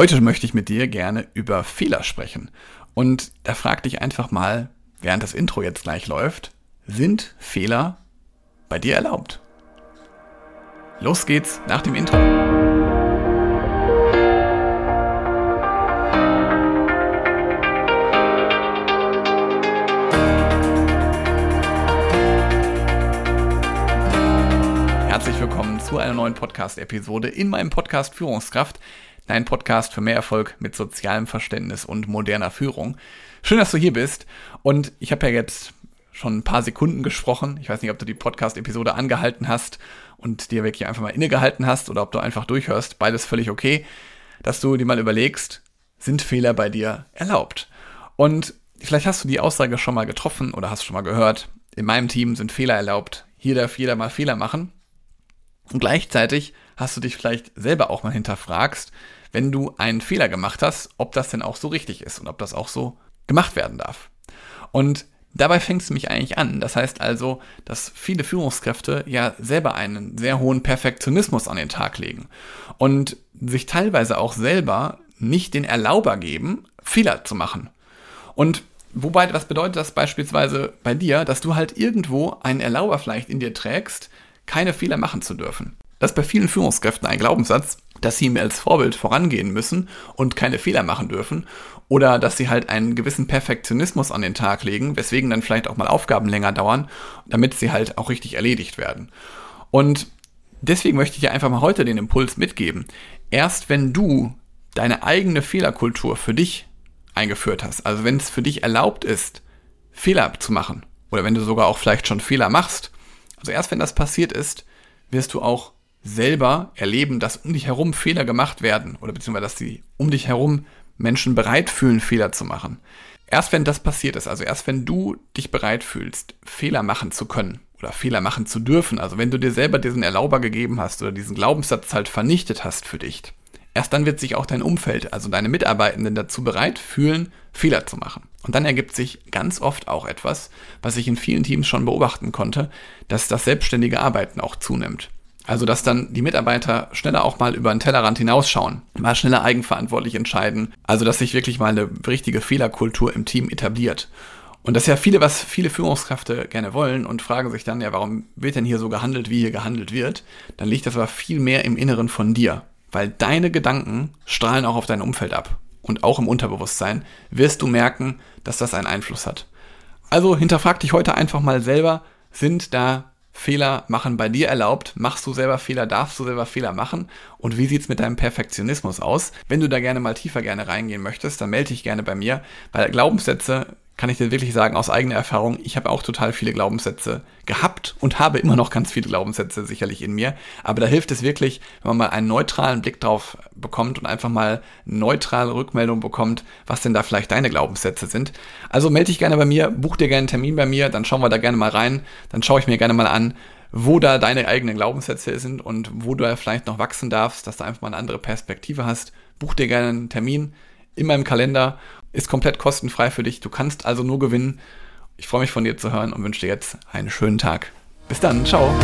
Heute möchte ich mit dir gerne über Fehler sprechen. Und da frag dich einfach mal, während das Intro jetzt gleich läuft, sind Fehler bei dir erlaubt? Los geht's nach dem Intro. Herzlich willkommen zu einer neuen Podcast-Episode in meinem Podcast Führungskraft dein Podcast für mehr Erfolg mit sozialem Verständnis und moderner Führung. Schön, dass du hier bist. Und ich habe ja jetzt schon ein paar Sekunden gesprochen. Ich weiß nicht, ob du die Podcast-Episode angehalten hast und dir wirklich einfach mal innegehalten hast oder ob du einfach durchhörst. Beides völlig okay. Dass du dir mal überlegst, sind Fehler bei dir erlaubt? Und vielleicht hast du die Aussage schon mal getroffen oder hast schon mal gehört. In meinem Team sind Fehler erlaubt. Hier darf jeder mal Fehler machen. Und gleichzeitig hast du dich vielleicht selber auch mal hinterfragst, wenn du einen Fehler gemacht hast, ob das denn auch so richtig ist und ob das auch so gemacht werden darf. Und dabei fängt es mich eigentlich an. Das heißt also, dass viele Führungskräfte ja selber einen sehr hohen Perfektionismus an den Tag legen und sich teilweise auch selber nicht den Erlauber geben, Fehler zu machen. Und wobei, was bedeutet das beispielsweise bei dir, dass du halt irgendwo einen Erlauber vielleicht in dir trägst, keine Fehler machen zu dürfen. Das ist bei vielen Führungskräften ein Glaubenssatz, dass sie mir als Vorbild vorangehen müssen und keine Fehler machen dürfen oder dass sie halt einen gewissen Perfektionismus an den Tag legen, weswegen dann vielleicht auch mal Aufgaben länger dauern, damit sie halt auch richtig erledigt werden. Und deswegen möchte ich dir einfach mal heute den Impuls mitgeben. Erst wenn du deine eigene Fehlerkultur für dich eingeführt hast, also wenn es für dich erlaubt ist, Fehler zu machen oder wenn du sogar auch vielleicht schon Fehler machst, also erst wenn das passiert ist, wirst du auch selber erleben, dass um dich herum Fehler gemacht werden oder beziehungsweise dass sie um dich herum Menschen bereit fühlen, Fehler zu machen. Erst wenn das passiert ist, also erst wenn du dich bereit fühlst, Fehler machen zu können oder Fehler machen zu dürfen, also wenn du dir selber diesen Erlauber gegeben hast oder diesen Glaubenssatz halt vernichtet hast für dich, erst dann wird sich auch dein Umfeld, also deine Mitarbeitenden dazu bereit fühlen, Fehler zu machen. Und dann ergibt sich ganz oft auch etwas, was ich in vielen Teams schon beobachten konnte, dass das selbstständige Arbeiten auch zunimmt. Also, dass dann die Mitarbeiter schneller auch mal über den Tellerrand hinausschauen, mal schneller eigenverantwortlich entscheiden. Also, dass sich wirklich mal eine richtige Fehlerkultur im Team etabliert. Und das ist ja viele, was viele Führungskräfte gerne wollen und fragen sich dann, ja, warum wird denn hier so gehandelt, wie hier gehandelt wird? Dann liegt das aber viel mehr im Inneren von dir, weil deine Gedanken strahlen auch auf dein Umfeld ab. Und auch im Unterbewusstsein wirst du merken, dass das einen Einfluss hat. Also hinterfrag dich heute einfach mal selber, sind da Fehler machen bei dir erlaubt? Machst du selber Fehler? Darfst du selber Fehler machen? Und wie sieht's mit deinem Perfektionismus aus? Wenn du da gerne mal tiefer gerne reingehen möchtest, dann melde dich gerne bei mir, weil Glaubenssätze kann ich dir wirklich sagen aus eigener Erfahrung, ich habe auch total viele Glaubenssätze gehabt und habe immer noch ganz viele Glaubenssätze sicherlich in mir. Aber da hilft es wirklich, wenn man mal einen neutralen Blick drauf bekommt und einfach mal neutrale Rückmeldung bekommt, was denn da vielleicht deine Glaubenssätze sind. Also melde dich gerne bei mir, buch dir gerne einen Termin bei mir, dann schauen wir da gerne mal rein, dann schaue ich mir gerne mal an, wo da deine eigenen Glaubenssätze sind und wo du vielleicht noch wachsen darfst, dass du einfach mal eine andere Perspektive hast. Buch dir gerne einen Termin in meinem Kalender ist komplett kostenfrei für dich. Du kannst also nur gewinnen. Ich freue mich von dir zu hören und wünsche dir jetzt einen schönen Tag. Bis dann, ciao.